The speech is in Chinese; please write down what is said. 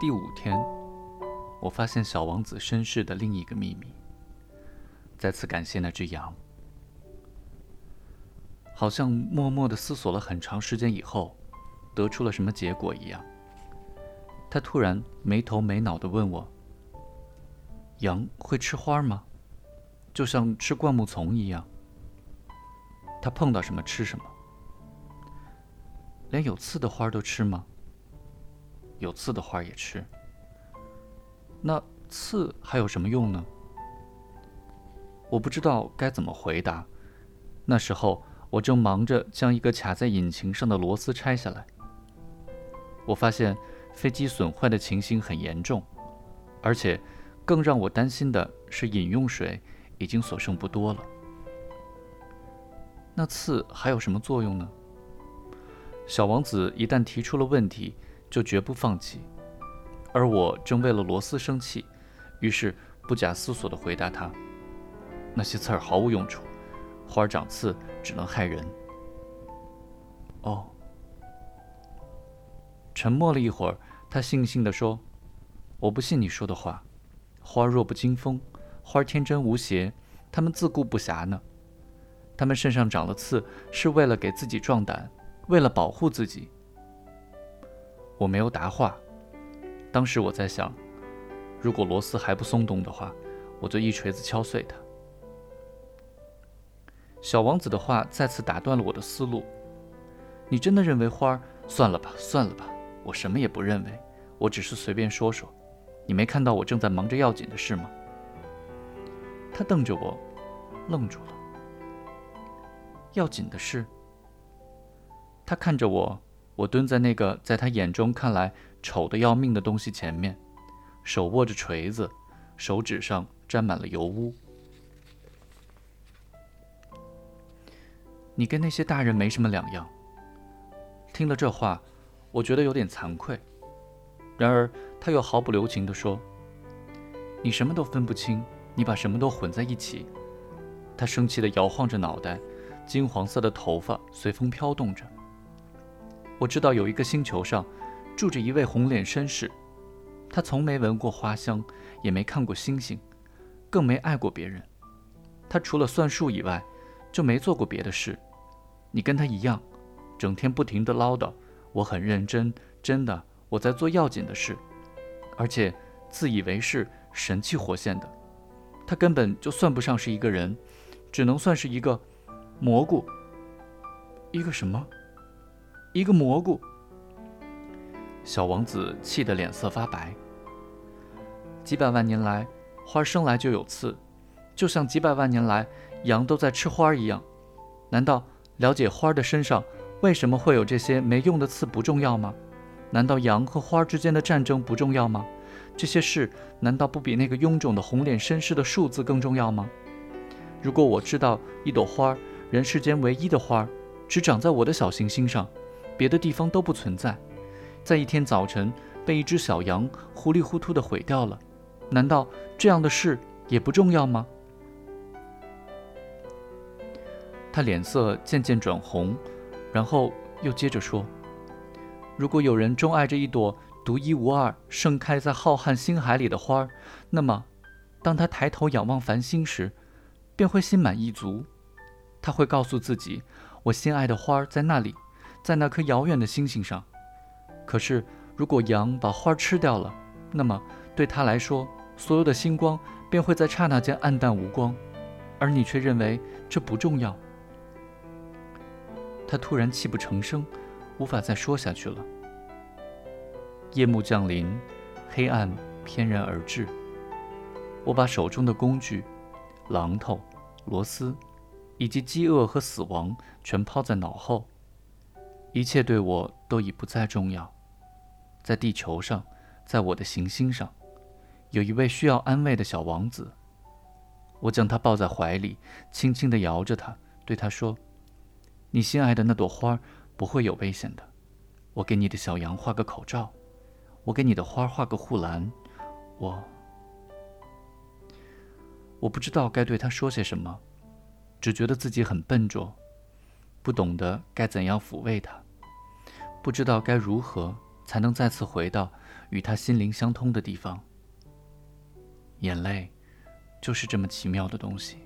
第五天，我发现小王子身世的另一个秘密。再次感谢那只羊。好像默默的思索了很长时间以后，得出了什么结果一样。他突然没头没脑的问我：“羊会吃花吗？就像吃灌木丛一样？它碰到什么吃什么？连有刺的花都吃吗？有刺的花也吃。那刺还有什么用呢？”我不知道该怎么回答。那时候。我正忙着将一个卡在引擎上的螺丝拆下来，我发现飞机损坏的情形很严重，而且更让我担心的是饮用水已经所剩不多了。那刺还有什么作用呢？小王子一旦提出了问题，就绝不放弃，而我正为了螺丝生气，于是不假思索地回答他：“那些刺儿毫无用处。”花儿长刺只能害人。哦。沉默了一会儿，他悻悻地说：“我不信你说的话。花若不经风，花儿天真无邪，它们自顾不暇呢。它们身上长了刺，是为了给自己壮胆，为了保护自己。”我没有答话。当时我在想，如果螺丝还不松动的话，我就一锤子敲碎它。小王子的话再次打断了我的思路。你真的认为花儿？算了吧，算了吧，我什么也不认为，我只是随便说说。你没看到我正在忙着要紧的事吗？他瞪着我，愣住了。要紧的事。他看着我，我蹲在那个在他眼中看来丑的要命的东西前面，手握着锤子，手指上沾满了油污。你跟那些大人没什么两样。听了这话，我觉得有点惭愧。然而他又毫不留情地说：“你什么都分不清，你把什么都混在一起。”他生气地摇晃着脑袋，金黄色的头发随风飘动着。我知道有一个星球上住着一位红脸绅士，他从没闻过花香，也没看过星星，更没爱过别人。他除了算数以外，就没做过别的事。你跟他一样，整天不停地唠叨。我很认真，真的，我在做要紧的事，而且自以为是，神气活现的。他根本就算不上是一个人，只能算是一个蘑菇。一个什么？一个蘑菇。小王子气得脸色发白。几百万年来，花生来就有刺，就像几百万年来羊都在吃花一样。难道？了解花的身上为什么会有这些没用的刺不重要吗？难道羊和花之间的战争不重要吗？这些事难道不比那个臃肿的红脸绅士的数字更重要吗？如果我知道一朵花，人世间唯一的花，只长在我的小行星上，别的地方都不存在，在一天早晨被一只小羊糊里糊涂地毁掉了，难道这样的事也不重要吗？他脸色渐渐转红，然后又接着说：“如果有人钟爱着一朵独一无二、盛开在浩瀚星海里的花儿，那么，当他抬头仰望繁星时，便会心满意足。他会告诉自己：‘我心爱的花儿在那里，在那颗遥远的星星上。’可是，如果羊把花吃掉了，那么对他来说，所有的星光便会在刹那间黯淡无光，而你却认为这不重要。”他突然泣不成声，无法再说下去了。夜幕降临，黑暗翩然而至。我把手中的工具、榔头、螺丝，以及饥饿和死亡全抛在脑后，一切对我都已不再重要。在地球上，在我的行星上，有一位需要安慰的小王子。我将他抱在怀里，轻轻地摇着他，对他说。你心爱的那朵花不会有危险的。我给你的小羊画个口罩，我给你的花画个护栏。我，我不知道该对他说些什么，只觉得自己很笨拙，不懂得该怎样抚慰他，不知道该如何才能再次回到与他心灵相通的地方。眼泪，就是这么奇妙的东西。